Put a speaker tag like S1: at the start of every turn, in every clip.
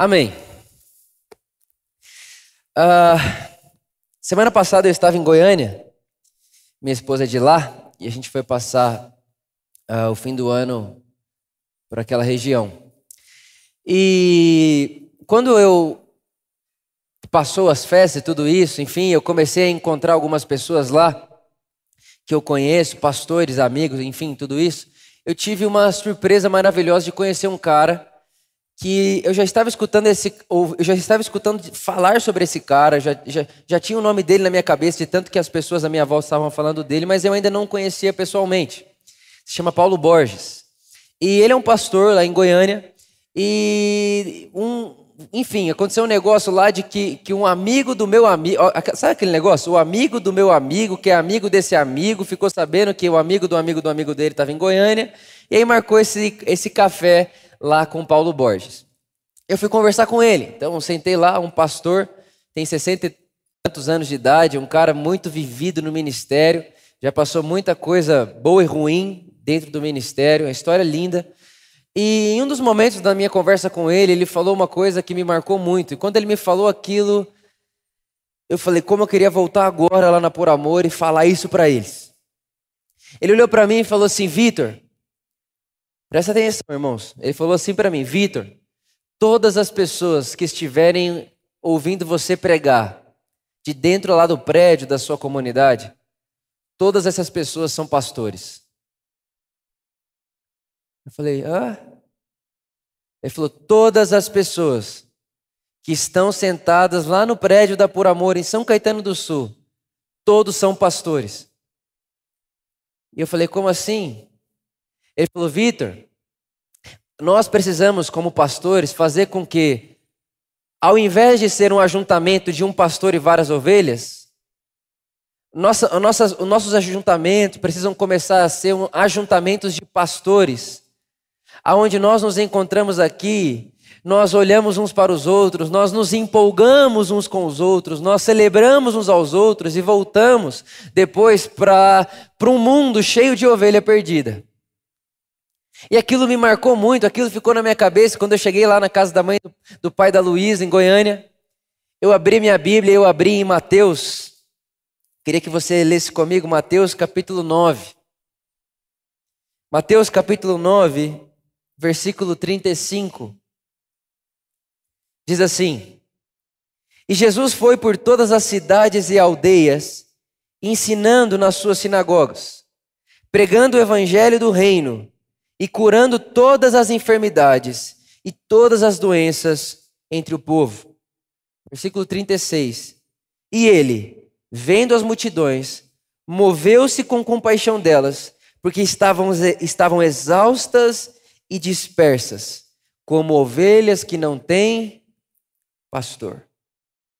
S1: Amém. Uh, semana passada eu estava em Goiânia, minha esposa é de lá, e a gente foi passar uh, o fim do ano por aquela região. E quando eu passou as festas e tudo isso, enfim, eu comecei a encontrar algumas pessoas lá que eu conheço, pastores, amigos, enfim, tudo isso. Eu tive uma surpresa maravilhosa de conhecer um cara que eu já estava escutando esse, ou eu já estava escutando falar sobre esse cara, já, já, já tinha o nome dele na minha cabeça, de tanto que as pessoas à minha volta estavam falando dele, mas eu ainda não conhecia pessoalmente. Se chama Paulo Borges. E ele é um pastor lá em Goiânia. E um, enfim, aconteceu um negócio lá de que, que um amigo do meu amigo. Sabe aquele negócio? O amigo do meu amigo, que é amigo desse amigo, ficou sabendo que o amigo do amigo do amigo dele estava em Goiânia. E aí marcou esse, esse café lá com Paulo Borges. Eu fui conversar com ele. Então, sentei lá, um pastor, tem 60 e tantos anos de idade, um cara muito vivido no ministério, já passou muita coisa boa e ruim dentro do ministério, uma história linda. E em um dos momentos da minha conversa com ele, ele falou uma coisa que me marcou muito. E quando ele me falou aquilo, eu falei como eu queria voltar agora lá na Por Amor e falar isso para eles. Ele olhou para mim e falou assim: Vitor, Presta atenção, irmãos. Ele falou assim para mim: Vitor, todas as pessoas que estiverem ouvindo você pregar, de dentro lá do prédio da sua comunidade, todas essas pessoas são pastores. Eu falei, ah? Ele falou: todas as pessoas que estão sentadas lá no prédio da Por Amor, em São Caetano do Sul, todos são pastores. E eu falei: como assim? Ele falou: Vitor, nós precisamos, como pastores, fazer com que, ao invés de ser um ajuntamento de um pastor e várias ovelhas, nossa, nossas, os nossos ajuntamentos precisam começar a ser um, ajuntamentos de pastores, aonde nós nos encontramos aqui, nós olhamos uns para os outros, nós nos empolgamos uns com os outros, nós celebramos uns aos outros e voltamos depois para um mundo cheio de ovelha perdida. E aquilo me marcou muito, aquilo ficou na minha cabeça quando eu cheguei lá na casa da mãe do, do pai da Luísa, em Goiânia. Eu abri minha Bíblia, eu abri em Mateus. Queria que você lesse comigo Mateus capítulo 9. Mateus capítulo 9, versículo 35. Diz assim: E Jesus foi por todas as cidades e aldeias, ensinando nas suas sinagogas, pregando o evangelho do reino e curando todas as enfermidades e todas as doenças entre o povo. Versículo 36. E ele, vendo as multidões, moveu-se com compaixão delas, porque estavam, estavam exaustas e dispersas, como ovelhas que não têm pastor.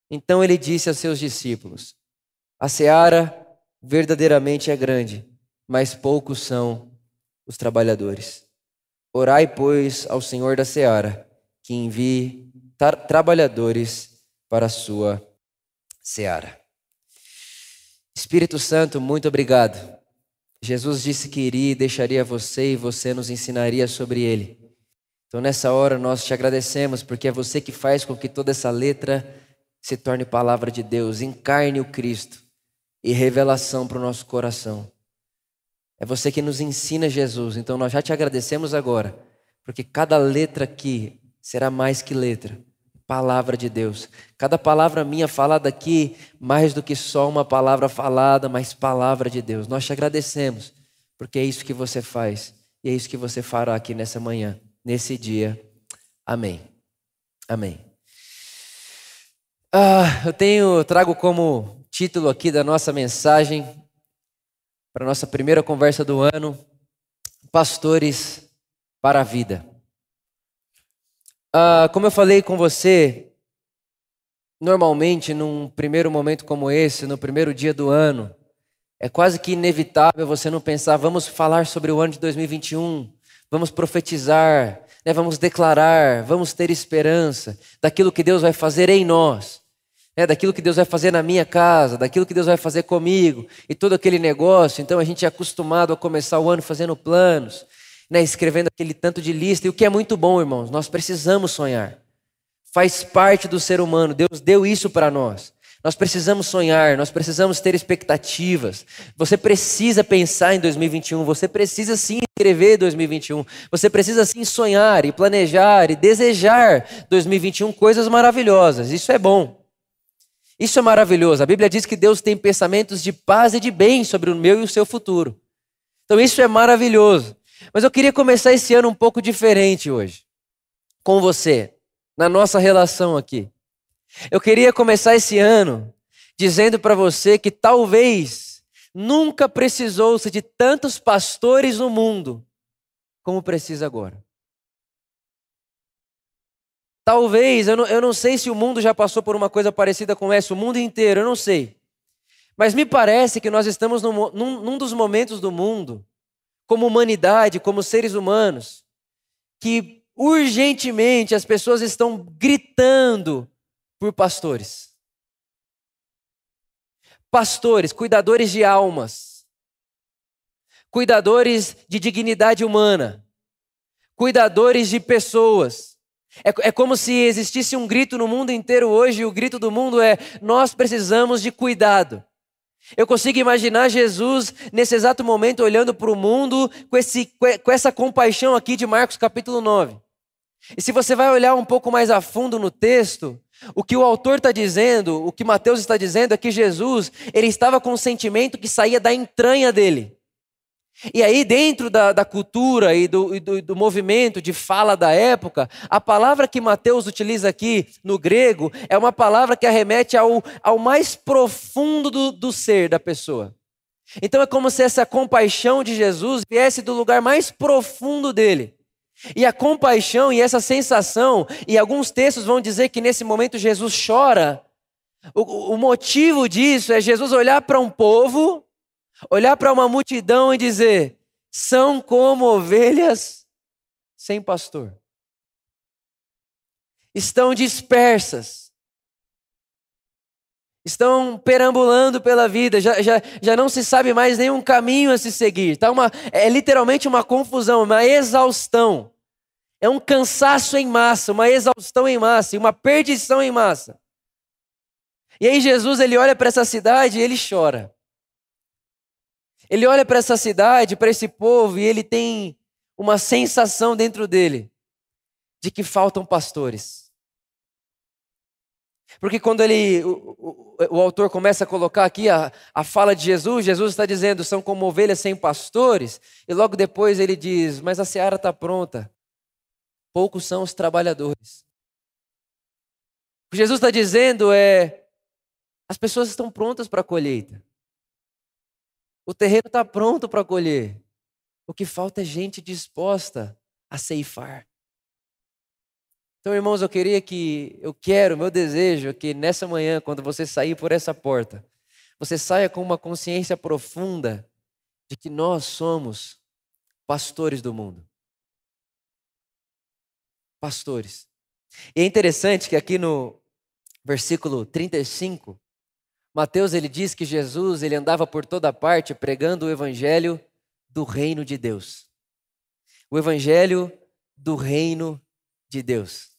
S1: Então ele disse a seus discípulos: A seara verdadeiramente é grande, mas poucos são os trabalhadores. Orai, pois, ao Senhor da seara, que envie tra trabalhadores para a sua seara. Espírito Santo, muito obrigado. Jesus disse que iria e deixaria você e você nos ensinaria sobre ele. Então, nessa hora, nós te agradecemos, porque é você que faz com que toda essa letra se torne palavra de Deus, encarne o Cristo e revelação para o nosso coração. É você que nos ensina Jesus. Então nós já te agradecemos agora, porque cada letra aqui será mais que letra. Palavra de Deus. Cada palavra minha falada aqui, mais do que só uma palavra falada, mas palavra de Deus. Nós te agradecemos, porque é isso que você faz e é isso que você fará aqui nessa manhã, nesse dia. Amém. Amém. Ah, eu tenho, trago como título aqui da nossa mensagem para nossa primeira conversa do ano, Pastores para a Vida. Ah, como eu falei com você, normalmente num primeiro momento como esse, no primeiro dia do ano, é quase que inevitável você não pensar, vamos falar sobre o ano de 2021, vamos profetizar, né, vamos declarar, vamos ter esperança daquilo que Deus vai fazer em nós né, daquilo que Deus vai fazer na minha casa, daquilo que Deus vai fazer comigo e todo aquele negócio. Então a gente é acostumado a começar o ano fazendo planos, né, escrevendo aquele tanto de lista, e o que é muito bom, irmãos, nós precisamos sonhar. Faz parte do ser humano. Deus deu isso para nós. Nós precisamos sonhar, nós precisamos ter expectativas. Você precisa pensar em 2021, você precisa sim escrever 2021. Você precisa sim sonhar e planejar e desejar 2021 coisas maravilhosas. Isso é bom. Isso é maravilhoso. A Bíblia diz que Deus tem pensamentos de paz e de bem sobre o meu e o seu futuro. Então isso é maravilhoso. Mas eu queria começar esse ano um pouco diferente hoje. Com você, na nossa relação aqui. Eu queria começar esse ano dizendo para você que talvez nunca precisou-se de tantos pastores no mundo como precisa agora. Talvez, eu não, eu não sei se o mundo já passou por uma coisa parecida com essa, o mundo inteiro, eu não sei. Mas me parece que nós estamos num, num, num dos momentos do mundo, como humanidade, como seres humanos, que urgentemente as pessoas estão gritando por pastores. Pastores, cuidadores de almas, cuidadores de dignidade humana, cuidadores de pessoas. É, é, como se existisse um grito no mundo inteiro hoje, e o grito do mundo é: nós precisamos de cuidado. Eu consigo imaginar Jesus nesse exato momento olhando para o mundo com, esse, com essa compaixão aqui de Marcos capítulo 9. E se você vai olhar um pouco mais a fundo no texto, o que o autor está dizendo, o que Mateus está dizendo é que Jesus, ele estava com um sentimento que saía da entranha dele. E aí, dentro da, da cultura e do, e do, do, movimento de fala da época, a palavra que Mateus utiliza aqui no grego é uma palavra que arremete ao, ao mais profundo do, do ser da pessoa. Então é como se essa compaixão de Jesus viesse do lugar mais profundo dele. E a compaixão e essa sensação, e alguns textos vão dizer que nesse momento Jesus chora. O, o motivo disso é Jesus olhar para um povo, olhar para uma multidão e dizer: são como ovelhas sem pastor. Estão dispersas. Estão perambulando pela vida, já, já, já não se sabe mais nenhum caminho a se seguir. Tá uma, é literalmente uma confusão, uma exaustão. É um cansaço em massa, uma exaustão em massa, uma perdição em massa. E aí Jesus ele olha para essa cidade e ele chora. Ele olha para essa cidade, para esse povo e ele tem uma sensação dentro dele de que faltam pastores. Porque quando ele, o, o, o, autor começa a colocar aqui a, a fala de Jesus, Jesus está dizendo, são como ovelhas sem pastores, e logo depois ele diz, mas a seara está pronta, poucos são os trabalhadores. O que Jesus está dizendo é, as pessoas estão prontas para a colheita. O terreno está pronto para colher. O que falta é gente disposta a ceifar. Então, irmãos, eu queria que, eu quero, meu desejo é que nessa manhã, quando você sair por essa porta, você saia com uma consciência profunda de que nós somos pastores do mundo. Pastores. E é interessante que aqui no versículo 35, Mateus ele diz que Jesus ele andava por toda parte pregando o evangelho do reino de Deus. O evangelho do reino de Deus.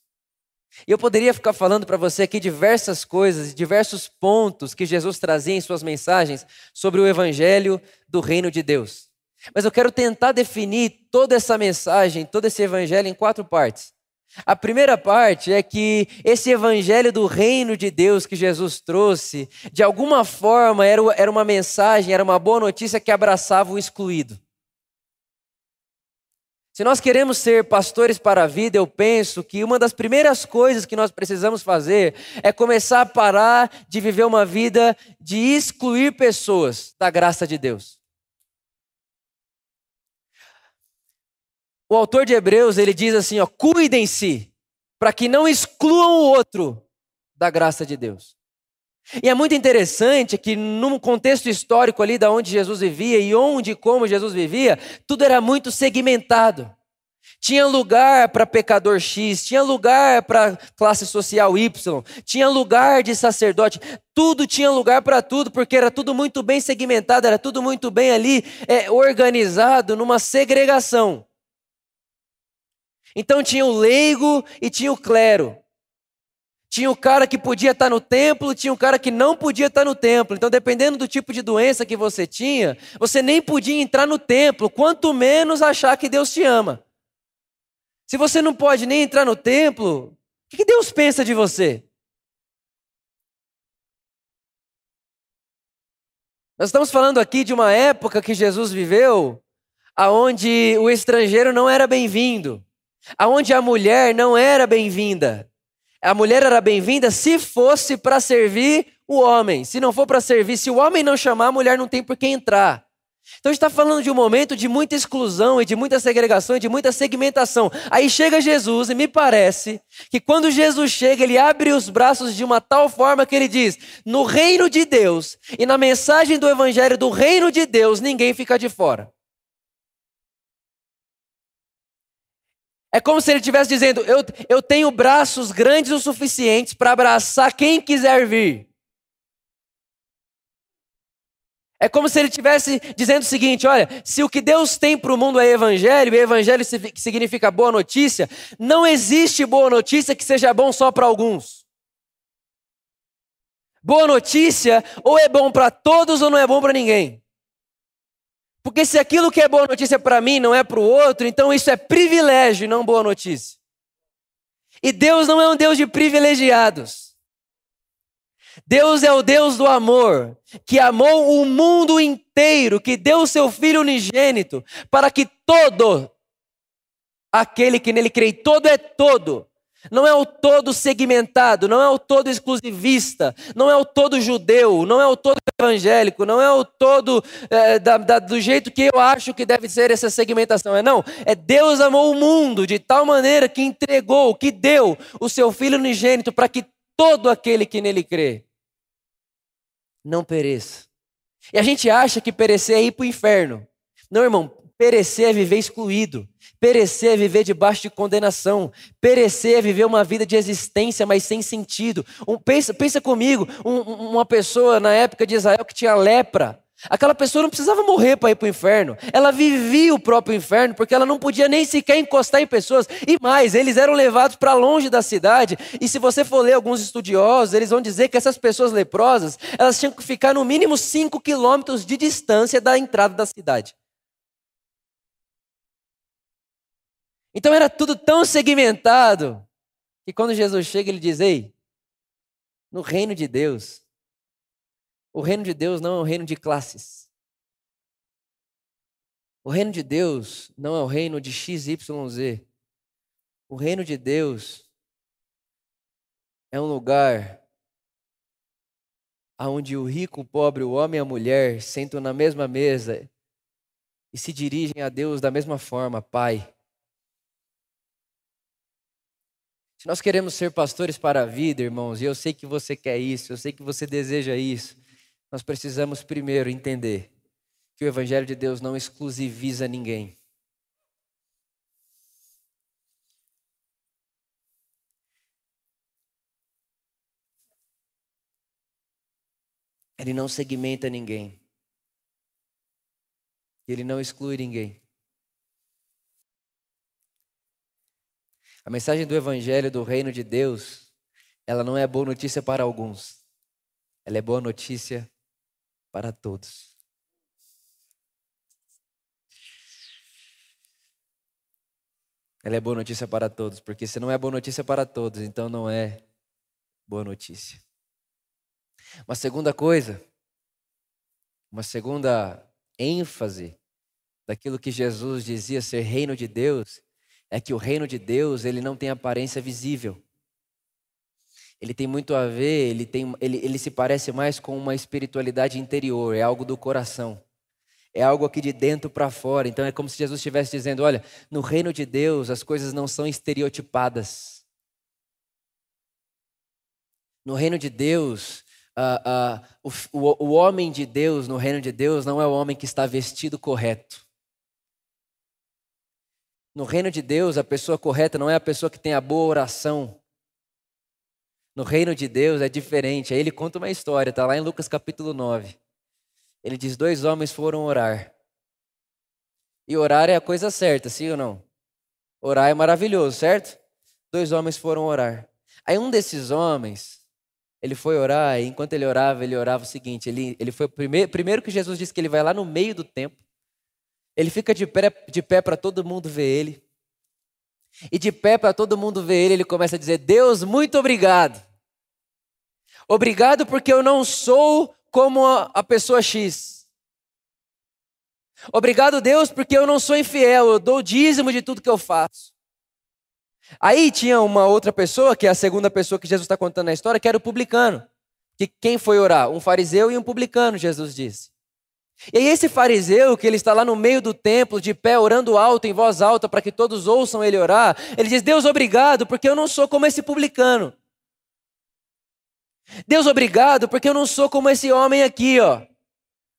S1: E eu poderia ficar falando para você aqui diversas coisas, diversos pontos que Jesus trazia em suas mensagens sobre o evangelho do reino de Deus. Mas eu quero tentar definir toda essa mensagem, todo esse evangelho em quatro partes. A primeira parte é que esse evangelho do reino de Deus que Jesus trouxe, de alguma forma era uma mensagem, era uma boa notícia que abraçava o excluído. Se nós queremos ser pastores para a vida, eu penso que uma das primeiras coisas que nós precisamos fazer é começar a parar de viver uma vida de excluir pessoas da graça de Deus. O autor de Hebreus, ele diz assim, ó, cuidem-se para que não excluam o outro da graça de Deus. E é muito interessante que num contexto histórico ali da onde Jesus vivia e onde e como Jesus vivia, tudo era muito segmentado. Tinha lugar para pecador X, tinha lugar para classe social Y, tinha lugar de sacerdote, tudo tinha lugar para tudo, porque era tudo muito bem segmentado, era tudo muito bem ali é, organizado numa segregação. Então tinha o leigo e tinha o clero. Tinha o cara que podia estar no templo, tinha o cara que não podia estar no templo. Então, dependendo do tipo de doença que você tinha, você nem podia entrar no templo, quanto menos achar que Deus te ama. Se você não pode nem entrar no templo, o que Deus pensa de você? Nós estamos falando aqui de uma época que Jesus viveu, aonde o estrangeiro não era bem-vindo, aonde a mulher não era bem-vinda. A mulher era bem-vinda se fosse para servir o homem. Se não for para servir, se o homem não chamar, a mulher não tem por que entrar. Então a gente está falando de um momento de muita exclusão e de muita segregação e de muita segmentação. Aí chega Jesus e me parece que quando Jesus chega, ele abre os braços de uma tal forma que ele diz: no reino de Deus e na mensagem do evangelho do reino de Deus, ninguém fica de fora. É como se ele estivesse dizendo: eu, eu tenho braços grandes o suficientes para abraçar quem quiser vir. É como se ele estivesse dizendo o seguinte: olha, se o que Deus tem para o mundo é evangelho, e evangelho significa boa notícia, não existe boa notícia que seja bom só para alguns. Boa notícia ou é bom para todos ou não é bom para ninguém. Porque se aquilo que é boa notícia para mim não é para o outro, então isso é privilégio e não boa notícia. E Deus não é um Deus de privilegiados. Deus é o Deus do amor, que amou o mundo inteiro, que deu seu Filho unigênito, para que todo aquele que nele crê, todo é todo, não é o todo segmentado, não é o todo exclusivista, não é o todo judeu, não é o todo evangélico, não é o todo é, da, da, do jeito que eu acho que deve ser essa segmentação. É não, é Deus amou o mundo de tal maneira que entregou, que deu o seu Filho unigênito para que todo aquele que nele crê não pereça. E a gente acha que perecer é ir para o inferno. Não, irmão, perecer é viver excluído. Perecer é viver debaixo de condenação. Perecer é viver uma vida de existência, mas sem sentido. Um, pensa, pensa comigo, um, uma pessoa na época de Israel que tinha lepra. Aquela pessoa não precisava morrer para ir para o inferno. Ela vivia o próprio inferno porque ela não podia nem sequer encostar em pessoas. E mais, eles eram levados para longe da cidade. E se você for ler alguns estudiosos, eles vão dizer que essas pessoas leprosas, elas tinham que ficar no mínimo 5 quilômetros de distância da entrada da cidade. Então era tudo tão segmentado que quando Jesus chega, ele diz: Ei, no reino de Deus, o reino de Deus não é um reino de classes. O reino de Deus não é o reino de XYZ. O reino de Deus é um lugar onde o rico, o pobre, o homem e a mulher sentam na mesma mesa e se dirigem a Deus da mesma forma, Pai. Se nós queremos ser pastores para a vida, irmãos, e eu sei que você quer isso, eu sei que você deseja isso, nós precisamos primeiro entender que o Evangelho de Deus não exclusiviza ninguém. Ele não segmenta ninguém. Ele não exclui ninguém. A mensagem do Evangelho do Reino de Deus, ela não é boa notícia para alguns, ela é boa notícia para todos. Ela é boa notícia para todos, porque se não é boa notícia para todos, então não é boa notícia. Uma segunda coisa, uma segunda ênfase daquilo que Jesus dizia ser reino de Deus, é que o reino de Deus, ele não tem aparência visível. Ele tem muito a ver, ele, tem, ele, ele se parece mais com uma espiritualidade interior, é algo do coração. É algo aqui de dentro para fora. Então é como se Jesus estivesse dizendo: olha, no reino de Deus as coisas não são estereotipadas. No reino de Deus, uh, uh, o, o homem de Deus, no reino de Deus, não é o homem que está vestido correto. No reino de Deus, a pessoa correta não é a pessoa que tem a boa oração. No reino de Deus é diferente. Aí ele conta uma história, está lá em Lucas capítulo 9. Ele diz: dois homens foram orar. E orar é a coisa certa, sim ou não? Orar é maravilhoso, certo? Dois homens foram orar. Aí um desses homens, ele foi orar, e enquanto ele orava, ele orava o seguinte: ele, ele foi primeiro, primeiro que Jesus disse que ele vai lá no meio do templo, ele fica de pé, de pé para todo mundo ver ele, e de pé para todo mundo ver ele, ele começa a dizer: Deus, muito obrigado. Obrigado porque eu não sou como a pessoa X. Obrigado, Deus, porque eu não sou infiel, eu dou o dízimo de tudo que eu faço. Aí tinha uma outra pessoa, que é a segunda pessoa que Jesus está contando na história, que era o publicano. Que quem foi orar? Um fariseu e um publicano, Jesus disse. E aí esse fariseu, que ele está lá no meio do templo, de pé, orando alto, em voz alta, para que todos ouçam ele orar, ele diz: Deus, obrigado, porque eu não sou como esse publicano. Deus, obrigado, porque eu não sou como esse homem aqui, ó,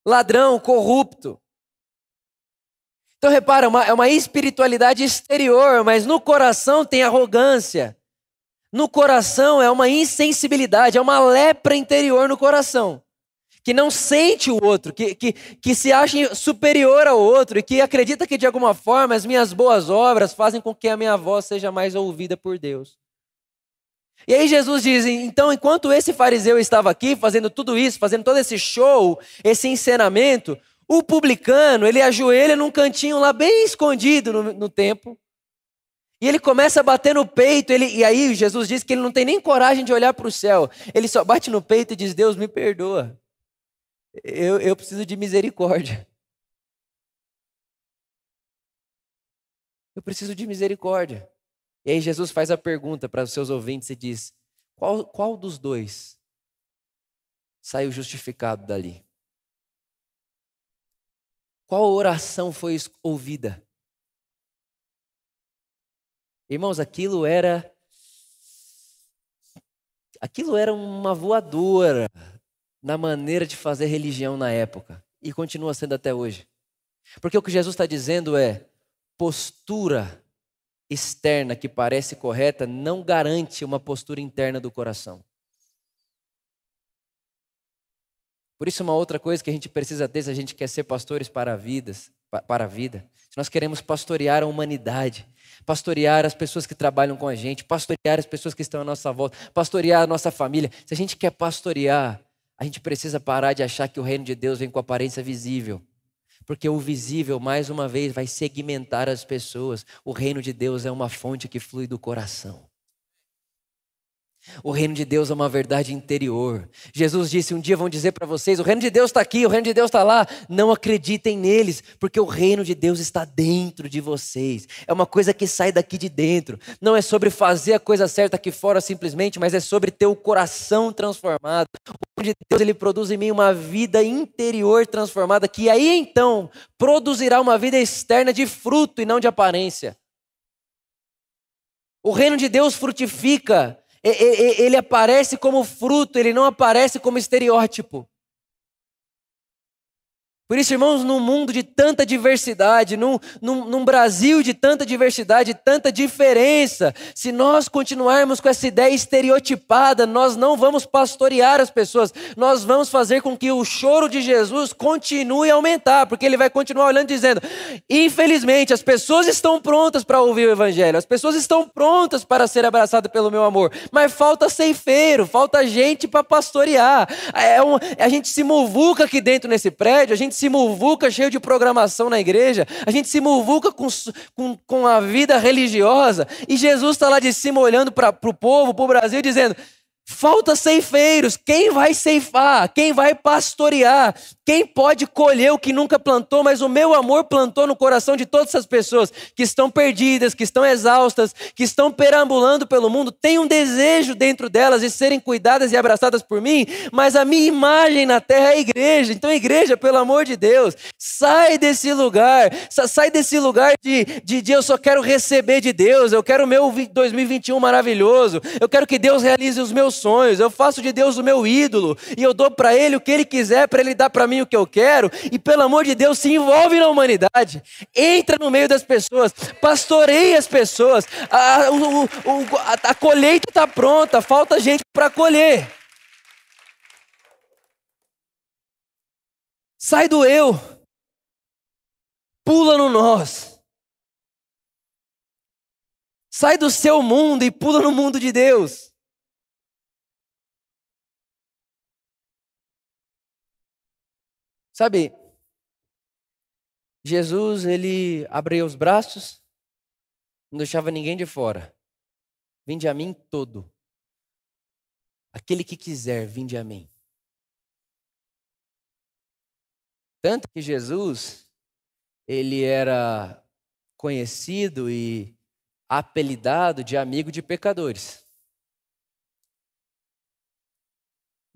S1: ladrão, corrupto. Então repara, uma, é uma espiritualidade exterior, mas no coração tem arrogância. No coração é uma insensibilidade, é uma lepra interior no coração. Que não sente o outro, que, que, que se acha superior ao outro e que acredita que de alguma forma as minhas boas obras fazem com que a minha voz seja mais ouvida por Deus. E aí Jesus diz: então, enquanto esse fariseu estava aqui fazendo tudo isso, fazendo todo esse show, esse encenamento, o publicano, ele ajoelha num cantinho lá bem escondido no, no templo. E ele começa a bater no peito, ele, e aí Jesus diz que ele não tem nem coragem de olhar para o céu. Ele só bate no peito e diz: Deus, me perdoa. Eu, eu preciso de misericórdia. Eu preciso de misericórdia. E aí Jesus faz a pergunta para os seus ouvintes e diz: qual, qual dos dois saiu justificado dali? Qual oração foi ouvida? Irmãos, aquilo era aquilo era uma voadora na maneira de fazer religião na época e continua sendo até hoje. Porque o que Jesus está dizendo é postura externa que parece correta não garante uma postura interna do coração. Por isso, uma outra coisa que a gente precisa ter se a gente quer ser pastores para, vidas, para a vida, se nós queremos pastorear a humanidade, pastorear as pessoas que trabalham com a gente, pastorear as pessoas que estão à nossa volta, pastorear a nossa família, se a gente quer pastorear, a gente precisa parar de achar que o reino de Deus vem com aparência visível. Porque o visível, mais uma vez, vai segmentar as pessoas. O reino de Deus é uma fonte que flui do coração. O reino de Deus é uma verdade interior. Jesus disse: Um dia vão dizer para vocês: o reino de Deus está aqui, o reino de Deus está lá. Não acreditem neles, porque o reino de Deus está dentro de vocês. É uma coisa que sai daqui de dentro. Não é sobre fazer a coisa certa aqui fora simplesmente, mas é sobre ter o coração transformado. O reino de Deus ele produz em mim uma vida interior transformada, que aí então produzirá uma vida externa de fruto e não de aparência. O reino de Deus frutifica ele aparece como fruto, ele não aparece como estereótipo. Por isso, irmãos, num mundo de tanta diversidade, num, num, num, Brasil de tanta diversidade, tanta diferença, se nós continuarmos com essa ideia estereotipada, nós não vamos pastorear as pessoas, nós vamos fazer com que o choro de Jesus continue a aumentar, porque ele vai continuar olhando e dizendo: infelizmente, as pessoas estão prontas para ouvir o Evangelho, as pessoas estão prontas para ser abraçadas pelo meu amor, mas falta ceifeiro, falta gente para pastorear. É um, a gente se muvuca aqui dentro nesse prédio, a gente se muvuca cheio de programação na igreja, a gente se muvuca com, com, com a vida religiosa, e Jesus está lá de cima olhando para o povo, para o Brasil, dizendo: Falta ceifeiros. Quem vai ceifar? Quem vai pastorear? Quem pode colher o que nunca plantou? Mas o meu amor plantou no coração de todas essas pessoas que estão perdidas, que estão exaustas, que estão perambulando pelo mundo. Tem um desejo dentro delas de serem cuidadas e abraçadas por mim, mas a minha imagem na terra é a igreja. Então, igreja, pelo amor de Deus, sai desse lugar, sai desse lugar de, de, de eu só quero receber de Deus, eu quero o meu 2021 maravilhoso, eu quero que Deus realize os meus sonhos, eu faço de Deus o meu ídolo, e eu dou para Ele o que Ele quiser, para Ele dar para mim o que eu quero, e pelo amor de Deus, se envolve na humanidade, entra no meio das pessoas, pastoreia as pessoas, a, o, o, a, a colheita está pronta, falta gente para colher. Sai do eu, pula no nós. Sai do seu mundo e pula no mundo de Deus. Sabe, Jesus, ele abria os braços, não deixava ninguém de fora. Vinde a mim todo. Aquele que quiser, vinde a mim. Tanto que Jesus, ele era conhecido e apelidado de amigo de pecadores.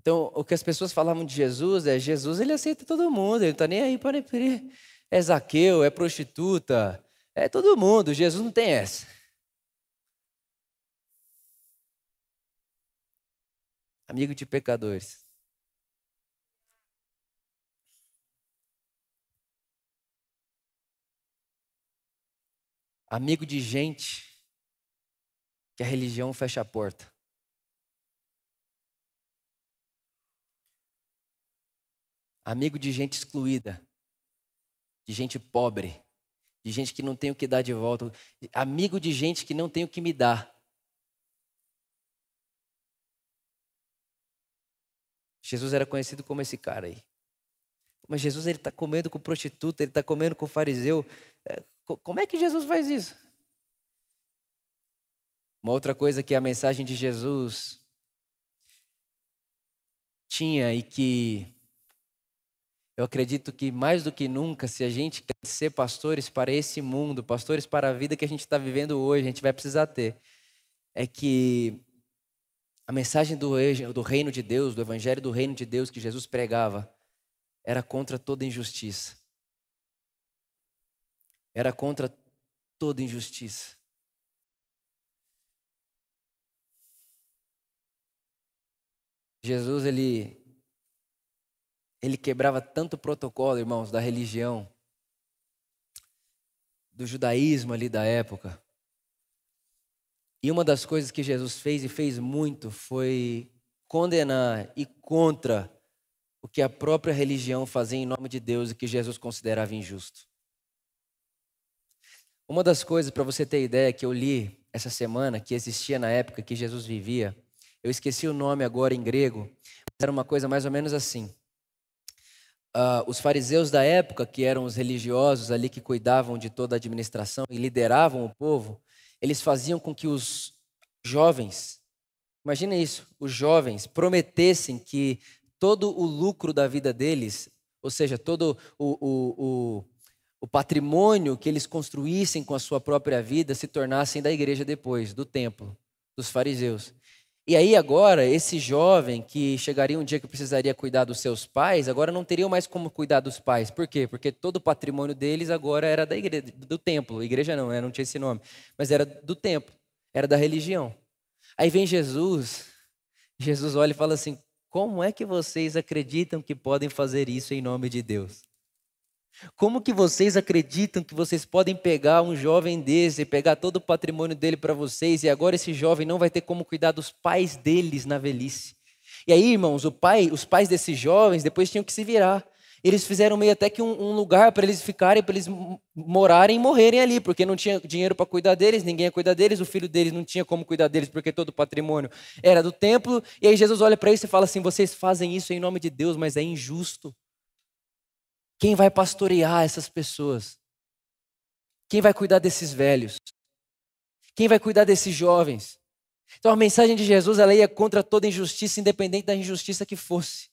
S1: Então, o que as pessoas falavam de Jesus é: Jesus ele aceita todo mundo, ele não está nem aí para é Zaqueu, é prostituta, é todo mundo. Jesus não tem essa. Amigo de pecadores. Amigo de gente que a religião fecha a porta. Amigo de gente excluída, de gente pobre, de gente que não tem o que dar de volta, amigo de gente que não tem o que me dar. Jesus era conhecido como esse cara aí. Mas Jesus ele está comendo com prostituta, ele está comendo com fariseu. É, como é que Jesus faz isso? Uma outra coisa que a mensagem de Jesus tinha e que eu acredito que mais do que nunca, se a gente quer ser pastores para esse mundo, pastores para a vida que a gente está vivendo hoje, a gente vai precisar ter, é que a mensagem do, do reino de Deus, do evangelho do reino de Deus que Jesus pregava, era contra toda injustiça. Era contra toda injustiça. Jesus, ele ele quebrava tanto protocolo, irmãos, da religião, do judaísmo ali da época. E uma das coisas que Jesus fez e fez muito foi condenar e contra o que a própria religião fazia em nome de Deus e que Jesus considerava injusto. Uma das coisas, para você ter ideia, que eu li essa semana, que existia na época que Jesus vivia, eu esqueci o nome agora em grego, mas era uma coisa mais ou menos assim uh, os fariseus da época, que eram os religiosos ali que cuidavam de toda a administração e lideravam o povo, eles faziam com que os jovens, imagina isso, os jovens prometessem que todo o lucro da vida deles, ou seja, todo o, o, o, o patrimônio que eles construíssem com a sua própria vida, se tornassem da igreja depois, do templo, dos fariseus. E aí agora, esse jovem que chegaria um dia que precisaria cuidar dos seus pais, agora não teria mais como cuidar dos pais. Por quê? Porque todo o patrimônio deles agora era da igreja, do templo. Igreja não, né? não tinha esse nome. Mas era do templo, era da religião. Aí vem Jesus, Jesus olha e fala assim: como é que vocês acreditam que podem fazer isso em nome de Deus? Como que vocês acreditam que vocês podem pegar um jovem desse, pegar todo o patrimônio dele para vocês e agora esse jovem não vai ter como cuidar dos pais deles na velhice? E aí, irmãos, pai, os pais desses jovens depois tinham que se virar. Eles fizeram meio até que um, um lugar para eles ficarem, para eles morarem e morrerem ali, porque não tinha dinheiro para cuidar deles, ninguém ia cuidar deles, o filho deles não tinha como cuidar deles, porque todo o patrimônio era do templo. E aí Jesus olha para eles e fala assim: vocês fazem isso em nome de Deus, mas é injusto. Quem vai pastorear essas pessoas? Quem vai cuidar desses velhos? Quem vai cuidar desses jovens? Então a mensagem de Jesus ela ia contra toda injustiça, independente da injustiça que fosse.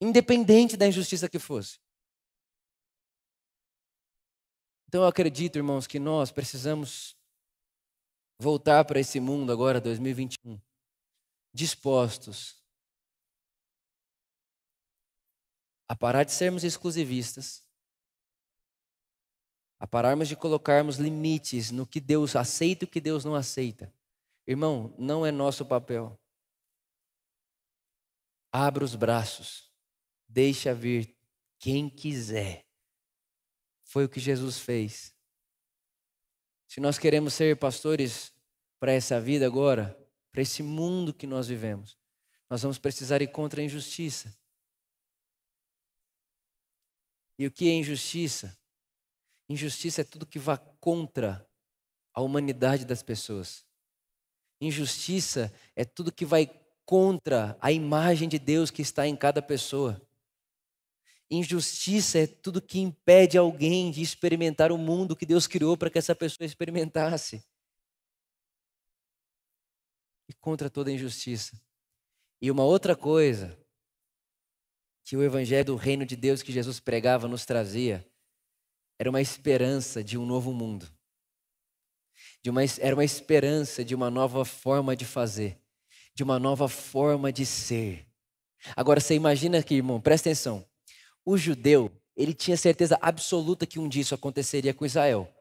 S1: Independente da injustiça que fosse. Então eu acredito, irmãos, que nós precisamos voltar para esse mundo agora, 2021, dispostos a parar de sermos exclusivistas, a pararmos de colocarmos limites no que Deus aceita e o que Deus não aceita. Irmão, não é nosso papel. Abra os braços, deixa vir quem quiser. Foi o que Jesus fez. Se nós queremos ser pastores para essa vida agora, para esse mundo que nós vivemos, nós vamos precisar ir contra a injustiça. E o que é injustiça? Injustiça é tudo que vá contra a humanidade das pessoas. Injustiça é tudo que vai contra a imagem de Deus que está em cada pessoa. Injustiça é tudo que impede alguém de experimentar o mundo que Deus criou para que essa pessoa experimentasse. E contra toda injustiça. E uma outra coisa que o evangelho do reino de Deus que Jesus pregava nos trazia era uma esperança de um novo mundo. Uma, era uma esperança de uma nova forma de fazer, de uma nova forma de ser. Agora você imagina aqui, irmão, presta atenção. O judeu, ele tinha certeza absoluta que um dia isso aconteceria com Israel.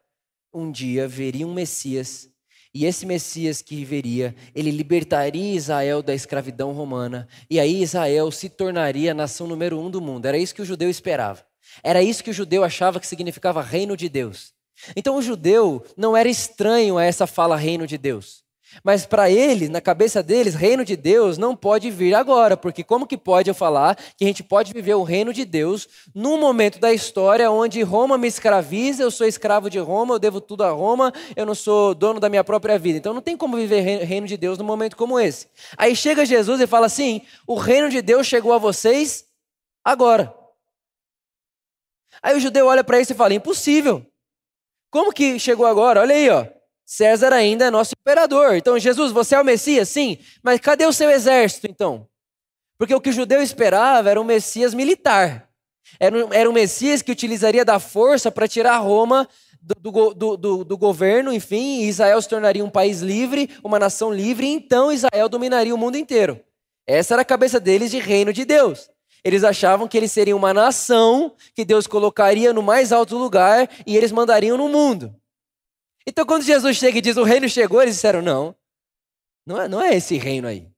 S1: Um dia veria um Messias, e esse Messias que viria, ele libertaria Israel da escravidão romana, e aí Israel se tornaria a nação número um do mundo. Era isso que o judeu esperava. Era isso que o judeu achava que significava reino de Deus. Então o judeu não era estranho a essa fala reino de Deus. Mas para eles, na cabeça deles, reino de Deus não pode vir agora, porque como que pode eu falar que a gente pode viver o reino de Deus num momento da história onde Roma me escraviza, eu sou escravo de Roma, eu devo tudo a Roma, eu não sou dono da minha própria vida. Então não tem como viver reino de Deus num momento como esse. Aí chega Jesus e fala assim: "O reino de Deus chegou a vocês agora". Aí o judeu olha para isso e fala: "Impossível. Como que chegou agora? Olha aí, ó. César ainda é nosso imperador. Então, Jesus, você é o Messias? Sim. Mas cadê o seu exército, então? Porque o que o judeu esperava era um Messias militar. Era um, era um Messias que utilizaria da força para tirar Roma do, do, do, do, governo, enfim, Israel se tornaria um país livre, uma nação livre, e então Israel dominaria o mundo inteiro. Essa era a cabeça deles de reino de Deus. Eles achavam que eles seriam uma nação que Deus colocaria no mais alto lugar e eles mandariam no mundo. Então, quando Jesus chega e diz o reino chegou, eles disseram: não, não é, não é esse reino aí.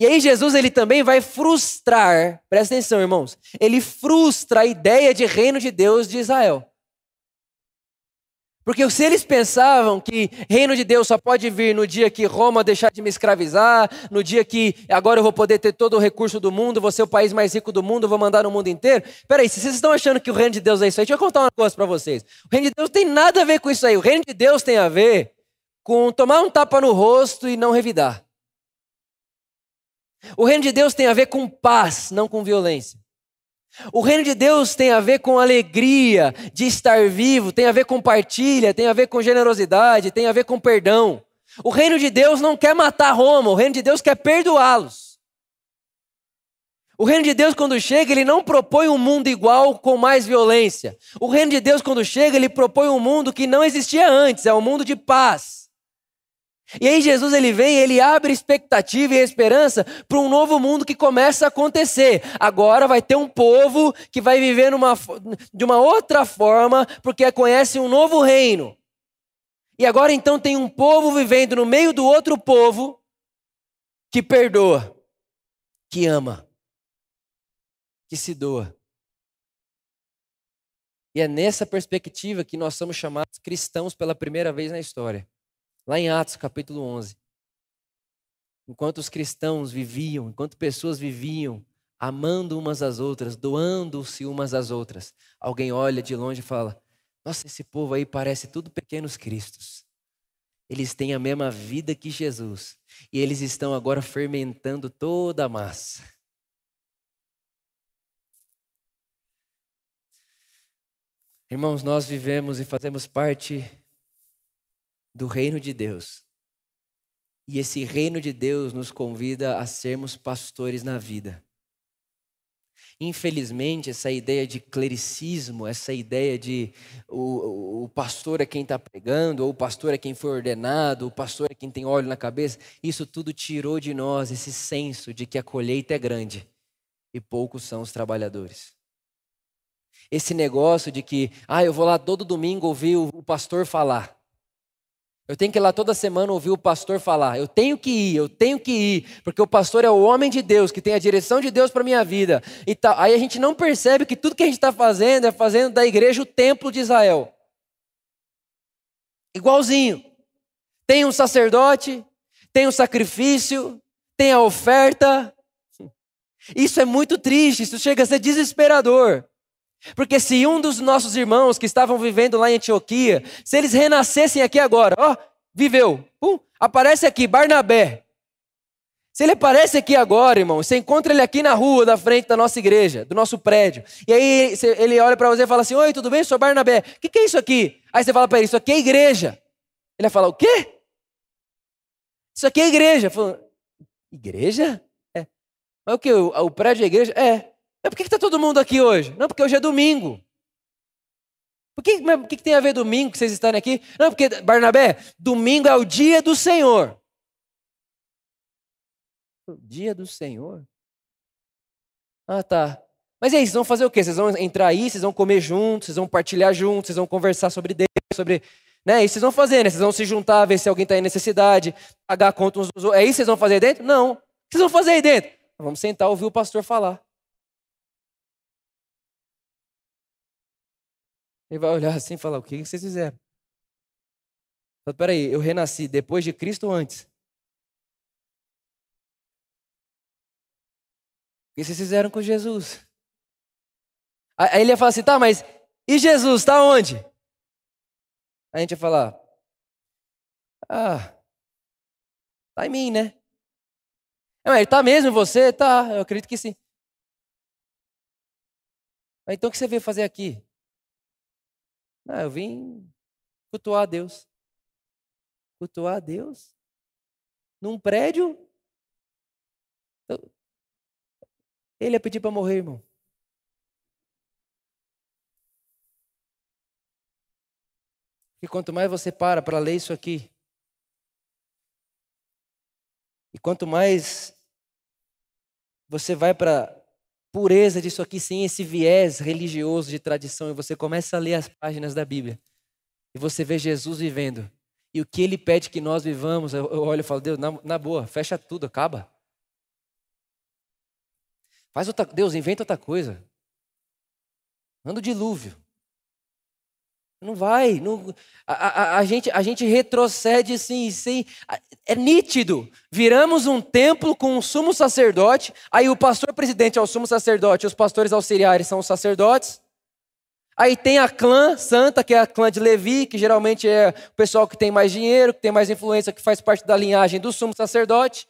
S1: E aí, Jesus ele também vai frustrar, presta atenção, irmãos, ele frustra a ideia de reino de Deus de Israel. Porque se eles pensavam que reino de Deus só pode vir no dia que Roma deixar de me escravizar, no dia que agora eu vou poder ter todo o recurso do mundo, vou ser o país mais rico do mundo, vou mandar no mundo inteiro. Peraí, se vocês estão achando que o reino de Deus é isso aí, deixa eu contar uma coisa para vocês. O reino de Deus tem nada a ver com isso aí. O reino de Deus tem a ver com tomar um tapa no rosto e não revidar. O reino de Deus tem a ver com paz, não com violência. O reino de Deus tem a ver com alegria de estar vivo, tem a ver com partilha, tem a ver com generosidade, tem a ver com perdão. O reino de Deus não quer matar Roma, o reino de Deus quer perdoá-los. O reino de Deus, quando chega, ele não propõe um mundo igual com mais violência. O reino de Deus, quando chega, ele propõe um mundo que não existia antes, é um mundo de paz. E aí Jesus ele vem, ele abre expectativa e esperança para um novo mundo que começa a acontecer. Agora vai ter um povo que vai viver numa, de uma outra forma, porque conhece um novo reino. E agora então tem um povo vivendo no meio do outro povo que perdoa, que ama, que se doa. E é nessa perspectiva que nós somos chamados cristãos pela primeira vez na história. Lá em Atos capítulo 11. Enquanto os cristãos viviam, enquanto pessoas viviam amando umas às outras, doando-se umas às outras, alguém olha de longe e fala: Nossa, esse povo aí parece tudo pequenos cristos. Eles têm a mesma vida que Jesus e eles estão agora fermentando toda a massa. Irmãos, nós vivemos e fazemos parte do reino de Deus. E esse reino de Deus nos convida a sermos pastores na vida. Infelizmente, essa ideia de clericismo, essa ideia de o, o pastor é quem está pregando, ou o pastor é quem foi ordenado, o pastor é quem tem óleo na cabeça, isso tudo tirou de nós esse senso de que a colheita é grande e poucos são os trabalhadores. Esse negócio de que, ah, eu vou lá todo domingo ouvir o, pastor falar. Eu tenho que ir lá toda semana ouvir o pastor falar. Eu tenho que ir, eu tenho que ir, porque o pastor é o homem de Deus, que tem a direção de Deus para minha vida. E tá, aí a gente não percebe que tudo que a gente está fazendo é fazendo da igreja o templo de Israel. Igualzinho. Tem um sacerdote, tem um sacrifício, tem a oferta. Isso é muito triste, isso chega a ser desesperador. Porque se um dos nossos irmãos que estavam vivendo lá em Antioquia, se eles renascessem aqui agora, ó, viveu, pum, aparece aqui, Barnabé. Se ele aparece aqui agora, irmão, você encontra ele aqui na rua, da frente da nossa igreja, do nosso prédio. E aí ele olha para você e fala assim: Oi, tudo bem? Sou Barnabé. O que, que é isso aqui? Aí você fala para ele: Isso aqui é igreja. Ele vai falar: O quê? Isso aqui é igreja. Falo, igreja? É. Mas o que? O, o prédio é igreja? É. Mas por que está todo mundo aqui hoje? Não, porque hoje é domingo. Por que, que, que tem a ver domingo que vocês estarem aqui? Não, porque, Barnabé, domingo é o dia do Senhor. O dia do Senhor? Ah, tá. Mas e aí, vocês vão fazer o quê? Vocês vão entrar aí, vocês vão comer juntos, vocês vão partilhar juntos, vocês vão conversar sobre Deus, sobre. Né? Isso vocês vão fazer, né? Vocês vão se juntar, ver se alguém está em necessidade, pagar conta uns dos outros. É isso que vocês vão fazer aí dentro? Não. O que vocês vão fazer aí dentro? Vamos sentar, ouvir o pastor falar. Ele vai olhar assim e falar: o que vocês fizeram? Fala, peraí, eu renasci depois de Cristo ou antes? que vocês fizeram com Jesus? Aí ele ia falar assim, tá, mas e Jesus, está onde? Aí a gente ia falar, ah, tá em mim, né? Não, ele tá mesmo em você? Tá, eu acredito que sim. Mas então o que você veio fazer aqui? Ah, eu vim cultuar a Deus. Cultuar a Deus? Num prédio? Ele ia pedir para morrer, irmão. E quanto mais você para para ler isso aqui, e quanto mais você vai para pureza disso aqui, sem esse viés religioso de tradição, e você começa a ler as páginas da Bíblia, e você vê Jesus vivendo, e o que ele pede que nós vivamos, eu, olho e falo, Deus, na, na boa, fecha tudo, acaba. Faz outra, Deus, inventa outra coisa. Manda o dilúvio. Não vai. Não, a, a, a, gente, a gente retrocede assim, sem, é nítido. Viramos um templo com um sumo sacerdote, aí o pastor presidente é o sumo sacerdote, os pastores auxiliares são os sacerdotes. Aí tem a clã santa, que é a clã de Levi, que geralmente é o pessoal que tem mais dinheiro, que tem mais influência, que faz parte da linhagem do sumo sacerdote.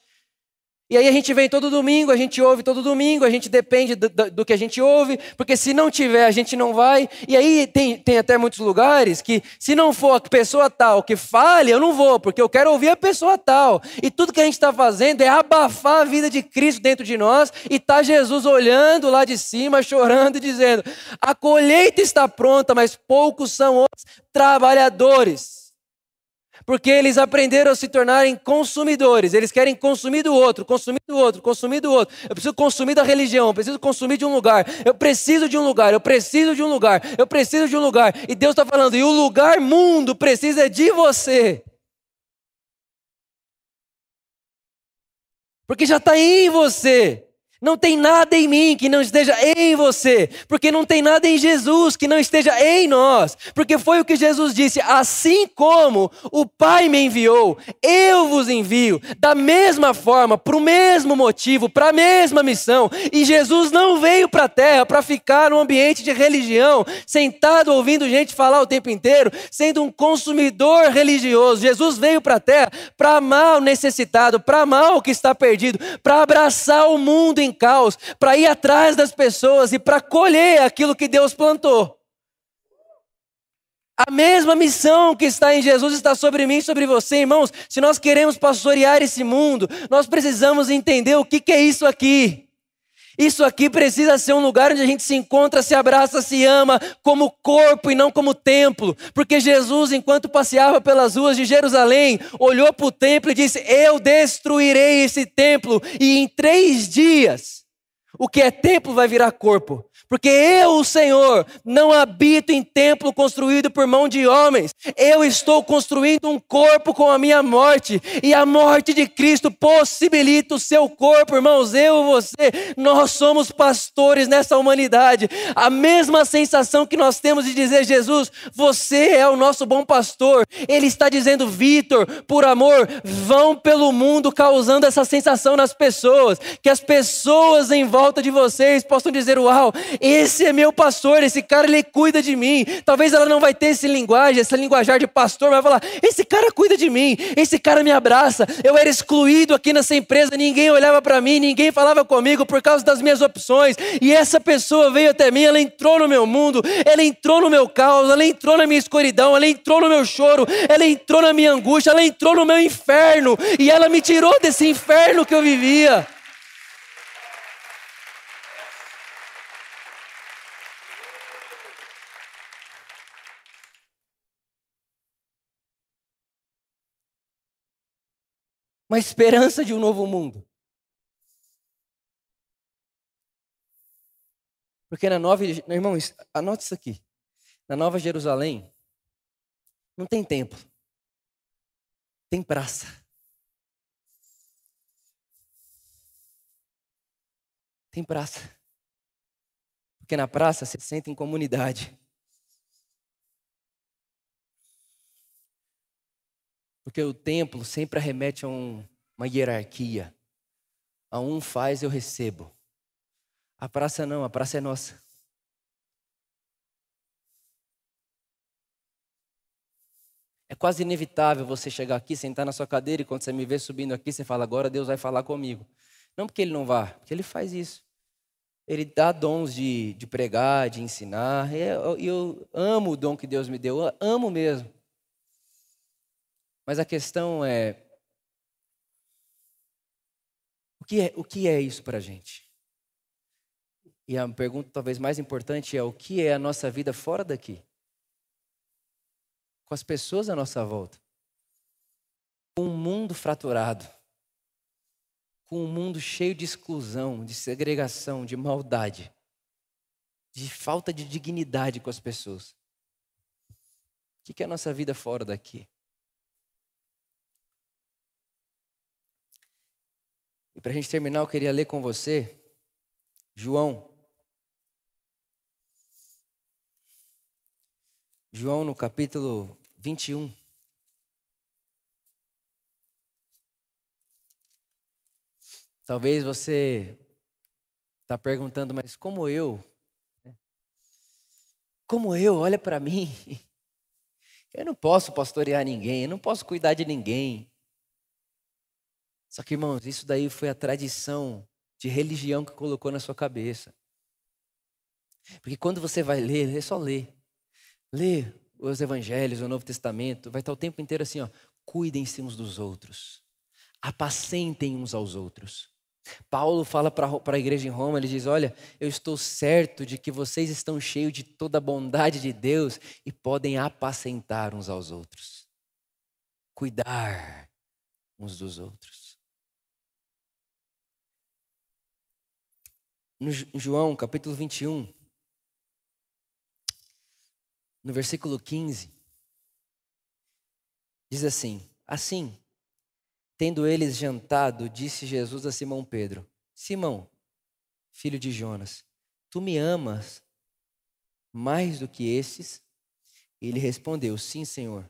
S1: E aí a gente vem todo domingo, a gente ouve todo domingo, a gente depende do, do, que a gente ouve, porque se não tiver, a gente não vai. E aí tem, tem até muitos lugares que, se não for a pessoa tal que fale, eu não vou, porque eu quero ouvir a pessoa tal. E tudo que a gente está fazendo é abafar a vida de Cristo dentro de nós, e tá Jesus olhando lá de cima, chorando e dizendo: a colheita está pronta, mas poucos são os trabalhadores porque eles aprenderam a se tornarem consumidores. Eles querem consumir do outro, consumir do outro, consumir do outro. Eu preciso consumir da religião, eu preciso consumir de um lugar. Eu preciso de um lugar, eu preciso de um lugar, eu preciso de um lugar. E Deus está falando, e o lugar mundo precisa de você. Porque já está em você. Não tem nada em mim que não esteja em você, porque não tem nada em Jesus que não esteja em nós, porque foi o que Jesus disse: assim como o Pai me enviou, eu vos envio, da mesma forma, para o mesmo motivo, para a mesma missão. E Jesus não veio para a terra para ficar num ambiente de religião, sentado ouvindo gente falar o tempo inteiro, sendo um consumidor religioso. Jesus veio para a terra para amar o necessitado, para amar o que está perdido, para abraçar o mundo em caos, para ir atrás das pessoas e para colher aquilo que Deus plantou. A mesma missão que está em Jesus está sobre mim e sobre você, irmãos. Se nós queremos pastorear esse mundo, nós precisamos entender o que, que é isso aqui. Isso aqui precisa ser um lugar onde a gente se encontra, se abraça, se ama como corpo e não como templo. Porque Jesus, enquanto passeava pelas ruas de Jerusalém, olhou para o templo e disse: Eu destruirei esse templo, e em três dias o que é templo vai virar corpo. Porque eu, o Senhor, não habito em templo construído por mão de homens. Eu estou construindo um corpo com a minha morte. E a morte de Cristo possibilita o seu corpo, irmãos. Eu e você, nós somos pastores nessa humanidade. A mesma sensação que nós temos de dizer, Jesus, você é o nosso bom pastor. Ele está dizendo, Vitor, por amor, vão pelo mundo causando essa sensação nas pessoas. Que as pessoas em volta de vocês possam dizer, uau, esse é meu pastor, esse cara ele cuida de mim. Talvez ela não vai ter esse linguagem, essa linguajar de pastor, mas vai falar: esse cara cuida de mim, esse cara me abraça. Eu era excluído aqui nessa empresa, ninguém olhava para mim, ninguém falava comigo por causa das minhas opções. E essa pessoa veio até mim, ela entrou no meu mundo, ela entrou no meu caos, ela entrou na minha escuridão, ela entrou no meu choro, ela entrou na minha angústia, ela entrou no meu inferno e ela me tirou desse inferno que eu vivia. Uma esperança de um novo mundo. Porque na nova, irmãos, anote isso aqui. Na Nova Jerusalém não tem templo. Tem praça. Tem praça. Porque na praça você senta em comunidade. Porque o templo sempre remete a um, uma hierarquia. A um faz, eu recebo. A praça não, a praça é nossa. É quase inevitável você chegar aqui, sentar na sua cadeira e quando você me vê subindo aqui, você fala: agora Deus vai falar comigo. Não porque ele não vá, porque ele faz isso. Ele dá dons de, de pregar, de ensinar. E eu, eu amo o dom que Deus me deu, eu amo mesmo. Mas a questão é: o que é, o que é isso para a gente? E a pergunta talvez mais importante é: o que é a nossa vida fora daqui? Com as pessoas à nossa volta. Com um mundo fraturado. Com um mundo cheio de exclusão, de segregação, de maldade. De falta de dignidade com as pessoas. O que é a nossa vida fora daqui? E para a gente terminar, eu queria ler com você João. João no capítulo 21. Talvez você está perguntando, mas como eu? Como eu? Olha para mim. Eu não posso pastorear ninguém, eu não posso cuidar de ninguém. Só que, irmãos, isso daí foi a tradição de religião que colocou na sua cabeça. Porque quando você vai ler, é só ler. Lê os evangelhos, o Novo Testamento, vai estar o tempo inteiro assim, ó, cuidem-se uns dos outros. Apacentem uns aos outros. Paulo fala para a igreja em Roma, ele diz: Olha, eu estou certo de que vocês estão cheios de toda a bondade de Deus e podem apacentar uns aos outros. Cuidar uns dos outros. No João capítulo 21, no versículo 15, diz assim: Assim, tendo eles jantado, disse Jesus a Simão Pedro: Simão, filho de Jonas, tu me amas mais do que esses? E ele respondeu: Sim, Senhor,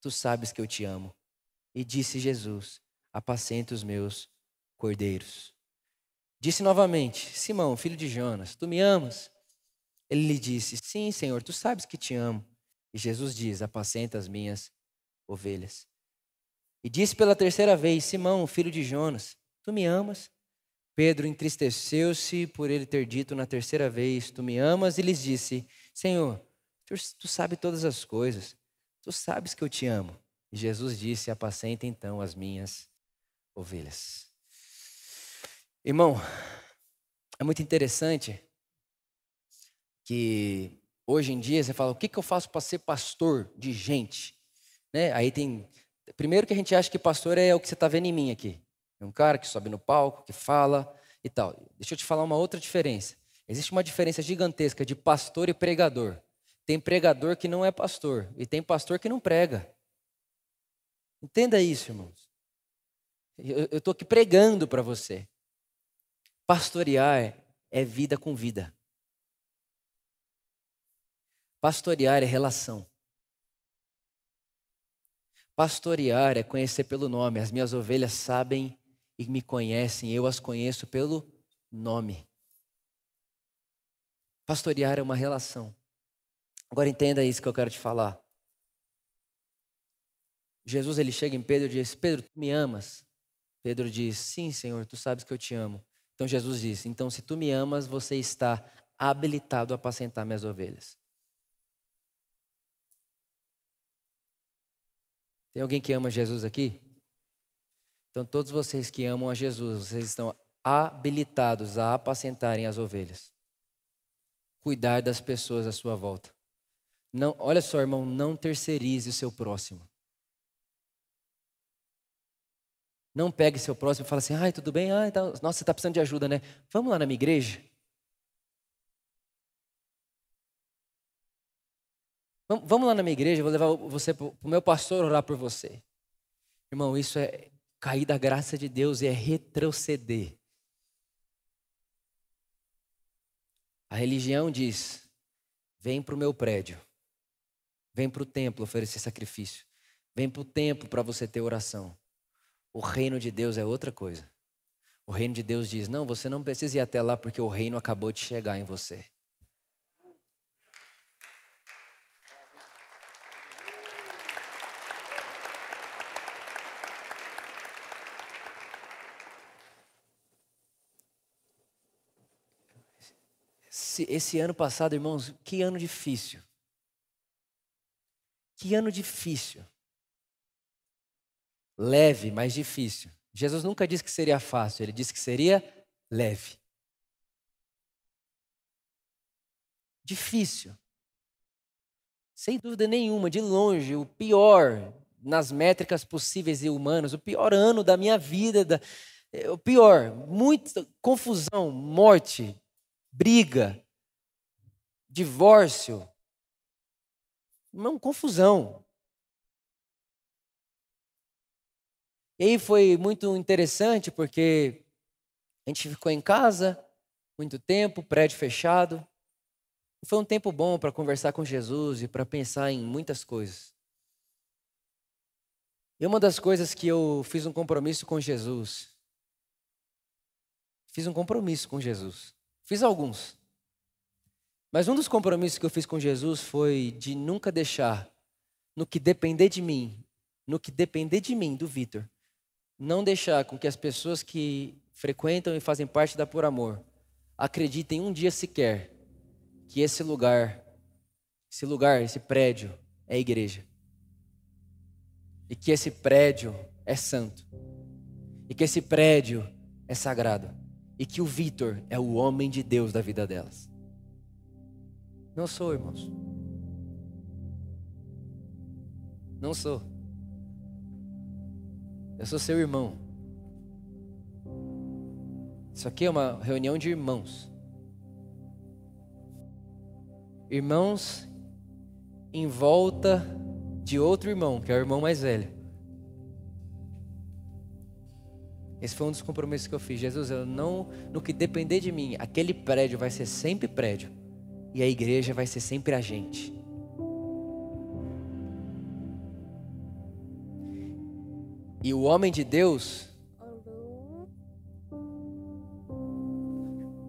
S1: tu sabes que eu te amo. E disse Jesus: Apacenta os meus cordeiros. Disse novamente: Simão, filho de Jonas, tu me amas? Ele lhe disse: Sim, Senhor, tu sabes que te amo. E Jesus diz: Apacenta as minhas ovelhas. E disse pela terceira vez: Simão, filho de Jonas, tu me amas? Pedro entristeceu-se por ele ter dito na terceira vez: Tu me amas? E lhes disse: Senhor, tu, tu sabes todas as coisas, tu sabes que eu te amo. E Jesus disse: Apacenta então as minhas ovelhas. Irmão, é muito interessante que hoje em dia você fala: o que, que eu faço para ser pastor de gente? Né? Aí tem. Primeiro que a gente acha que pastor é o que você está vendo em mim aqui. É um cara que sobe no palco, que fala e tal. Deixa eu te falar uma outra diferença. Existe uma diferença gigantesca de pastor e pregador. Tem pregador que não é pastor e tem pastor que não prega. Entenda isso, irmãos. Eu estou aqui pregando para você. Pastorear é vida com vida. Pastorear é relação. Pastorear é conhecer pelo nome. As minhas ovelhas sabem e me conhecem, eu as conheço pelo nome. Pastorear é uma relação. Agora entenda isso que eu quero te falar. Jesus ele chega em Pedro e diz: Pedro, tu me amas? Pedro diz: Sim, Senhor, tu sabes que eu te amo. Então Jesus diz: Então, se tu me amas, você está habilitado a apacentar minhas ovelhas. Tem alguém que ama Jesus aqui? Então, todos vocês que amam a Jesus, vocês estão habilitados a apacentarem as ovelhas. Cuidar das pessoas à sua volta. Não, olha só, irmão, não terceirize o seu próximo. Não pegue seu próximo e fale assim, ai, tudo bem? Ai, tá... Nossa, você está precisando de ajuda, né? Vamos lá na minha igreja? Vamos lá na minha igreja, vou levar você para o meu pastor orar por você. Irmão, isso é cair da graça de Deus e é retroceder. A religião diz: vem para o meu prédio, vem para o templo oferecer sacrifício, vem para o templo para você ter oração. O reino de Deus é outra coisa. O reino de Deus diz: não, você não precisa ir até lá porque o reino acabou de chegar em você. Esse, ano passado, irmãos, que ano difícil. Que ano difícil leve, mas difícil. Jesus nunca disse que seria fácil, ele disse que seria leve. Difícil. Sem dúvida nenhuma, de longe, o pior nas métricas possíveis e humanas, o pior ano da minha vida, da, é, o pior, muita confusão, morte, briga, divórcio, uma confusão. E aí foi muito interessante porque a gente ficou em casa muito tempo, prédio fechado. Foi um tempo bom para conversar com Jesus e para pensar em muitas coisas. E uma das coisas que eu fiz um compromisso com Jesus. Fiz um compromisso com Jesus. Fiz alguns. Mas um dos compromissos que eu fiz com Jesus foi de nunca deixar, no que depender de mim, no que depender de mim, do Vitor, não deixar com que as pessoas que frequentam e fazem parte da Por Amor acreditem um dia sequer que esse lugar, esse lugar, esse prédio é igreja. E que esse prédio é santo. E que esse prédio é sagrado. E que o Vitor é o homem de Deus da vida delas. Não sou, irmãos. Não sou. Eu sou seu irmão. Isso aqui é uma reunião de irmãos. Irmãos em volta de outro irmão, que é o irmão mais velho. Esse foi um dos compromissos que eu fiz. Jesus, eu não, no que depender de mim, aquele prédio vai ser sempre prédio e a igreja vai ser sempre a gente. E o homem de Deus.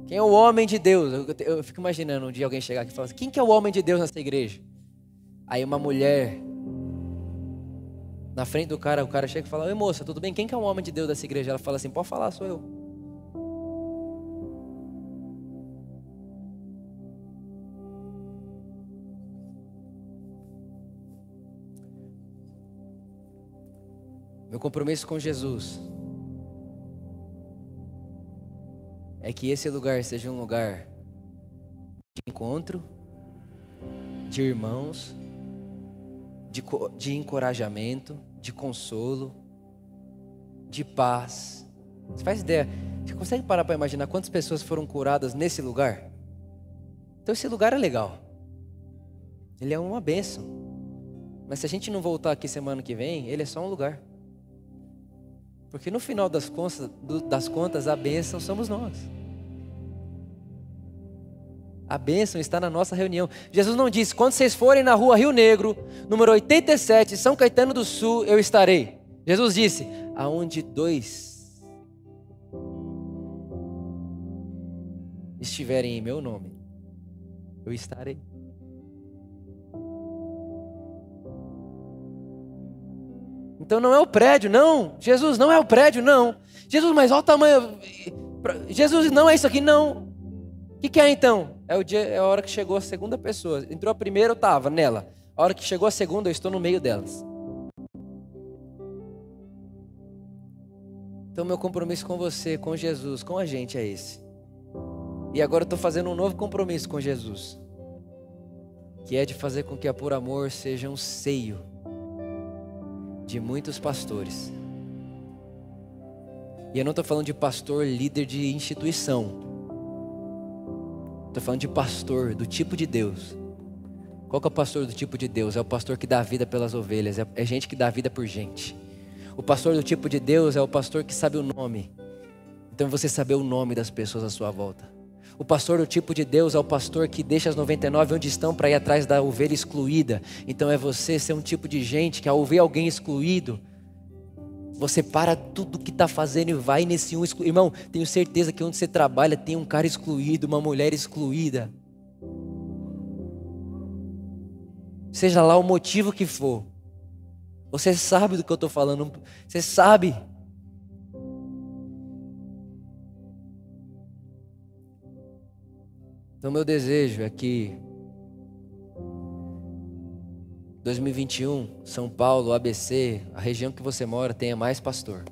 S1: Quem é o homem de Deus? Eu, eu fico imaginando um dia alguém chegar aqui e falar assim: quem que é o homem de Deus nessa igreja? Aí uma mulher na frente do cara, o cara chega e fala: Oi moça, tudo bem? Quem que é o homem de Deus dessa igreja? Ela fala assim: Pode falar, sou eu. Meu compromisso com Jesus é que esse lugar seja um lugar de encontro, de irmãos, de, de encorajamento, de consolo, de paz. Você faz ideia? Você consegue parar para imaginar quantas pessoas foram curadas nesse lugar? Então esse lugar é legal. Ele é uma bênção. Mas se a gente não voltar aqui semana que vem, ele é só um lugar. Porque no final das contas, das contas a bênção somos nós. A bênção está na nossa reunião. Jesus não disse: quando vocês forem na rua Rio Negro, número 87, São Caetano do Sul, eu estarei. Jesus disse: aonde dois estiverem em meu nome, eu estarei. Então não é o prédio, não. Jesus não é o prédio, não. Jesus, mas olha o tamanho. Jesus não é isso aqui, não. O que, que, é então? É, o dia, é a hora que chegou a segunda pessoa. Entrou a primeira, eu estava nela. A hora que chegou a segunda, eu estou no meio delas. Então, meu compromisso com você, com Jesus, com a gente é esse. E agora eu estou fazendo um novo compromisso com Jesus, que é de fazer com que a Por Amor seja um seio de muitos pastores. E eu não estou falando de pastor líder de instituição. Estou falando de pastor do tipo de Deus. Qual que é o pastor do tipo de Deus? É o pastor que dá vida pelas ovelhas, é, é gente que dá vida por gente. O pastor do tipo de Deus é o pastor que sabe o nome. Então você saber o nome das pessoas à sua volta. O pastor do tipo de Deus é o pastor que deixa as 99 onde estão para ir atrás da ovelha excluída. Então é você ser um tipo de gente que ao ver alguém excluído, você para tudo que está fazendo e vai nesse um excluído. Irmão, tenho certeza que onde você trabalha tem um cara excluído, uma mulher excluída. Seja lá o motivo que for. Você sabe do que eu estou falando. Você sabe. Então, meu desejo é que 2021, São Paulo, ABC, a região que você mora, tenha mais pastor.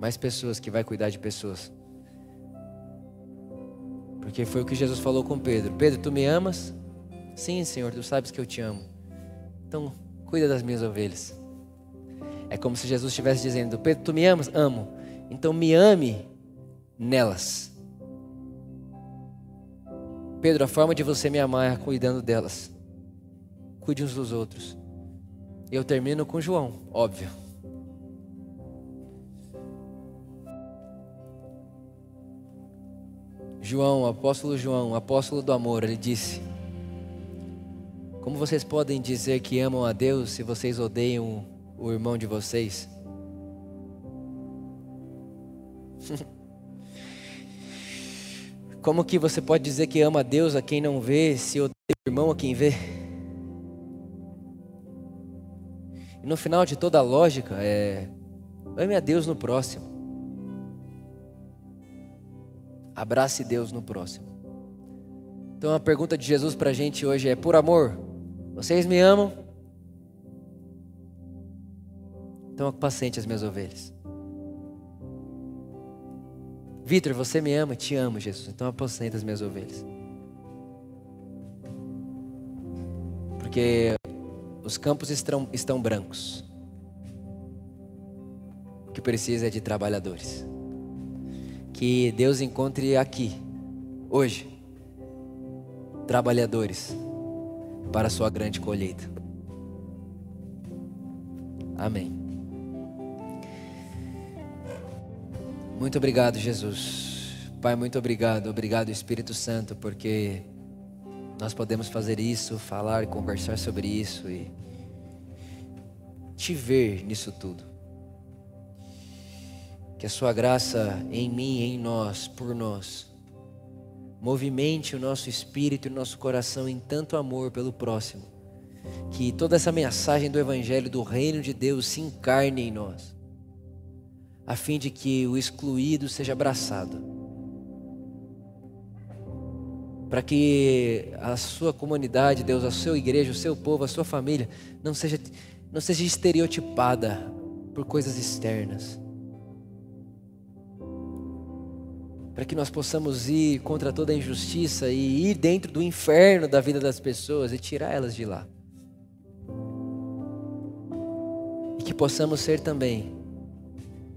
S1: Mais pessoas que vai cuidar de pessoas. Porque foi o que Jesus falou com Pedro: Pedro, tu me amas? Sim, Senhor, tu sabes que eu te amo. Então, cuida das minhas ovelhas. É como se Jesus estivesse dizendo: Pedro, tu me amas? Amo. Então me ame nelas. Pedro, a forma de você me amar é cuidando delas. Cuide uns dos outros. Eu termino com João, óbvio. João, apóstolo João, apóstolo do amor, ele disse: Como vocês podem dizer que amam a Deus se vocês odeiam o irmão de vocês? Como que você pode dizer que ama a Deus a quem não vê, se odeia o irmão a quem vê? E no final de toda a lógica é ame a Deus no próximo. Abrace Deus no próximo. Então a pergunta de Jesus para a gente hoje é: por amor, vocês me amam? Então apacente as minhas ovelhas. Vitor, você me ama? Te amo, Jesus. Então apacenta as minhas ovelhas. Porque os campos estão, estão brancos. O que precisa é de trabalhadores. Que Deus encontre aqui, hoje, trabalhadores para a sua grande colheita. Amém. Muito obrigado, Jesus. Pai, muito obrigado. Obrigado, Espírito Santo, porque nós podemos fazer isso, falar, conversar sobre isso e te ver nisso tudo. Que a Sua graça em mim, em nós, por nós, movimente o nosso espírito e o nosso coração em tanto amor pelo próximo. Que toda essa mensagem do Evangelho do Reino de Deus se encarne em nós a fim de que o excluído seja abraçado. Para que a sua comunidade, Deus, a sua igreja, o seu povo, a sua família, não seja, não seja estereotipada por coisas externas. Para que nós possamos ir contra toda a injustiça e ir dentro do inferno da vida das pessoas e tirar elas de lá. E que possamos ser também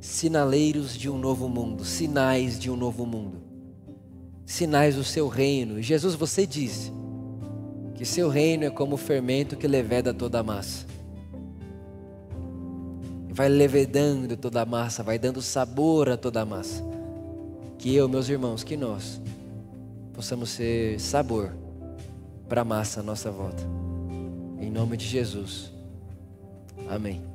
S1: sinaleiros de um novo mundo, sinais de um novo mundo, sinais do seu reino. Jesus, você disse que seu reino é como o fermento que leveda toda a massa. Vai levedando toda a massa, vai dando sabor a toda a massa. Que eu, meus irmãos, que nós possamos ser sabor para a massa à nossa volta. Em nome de Jesus. Amém.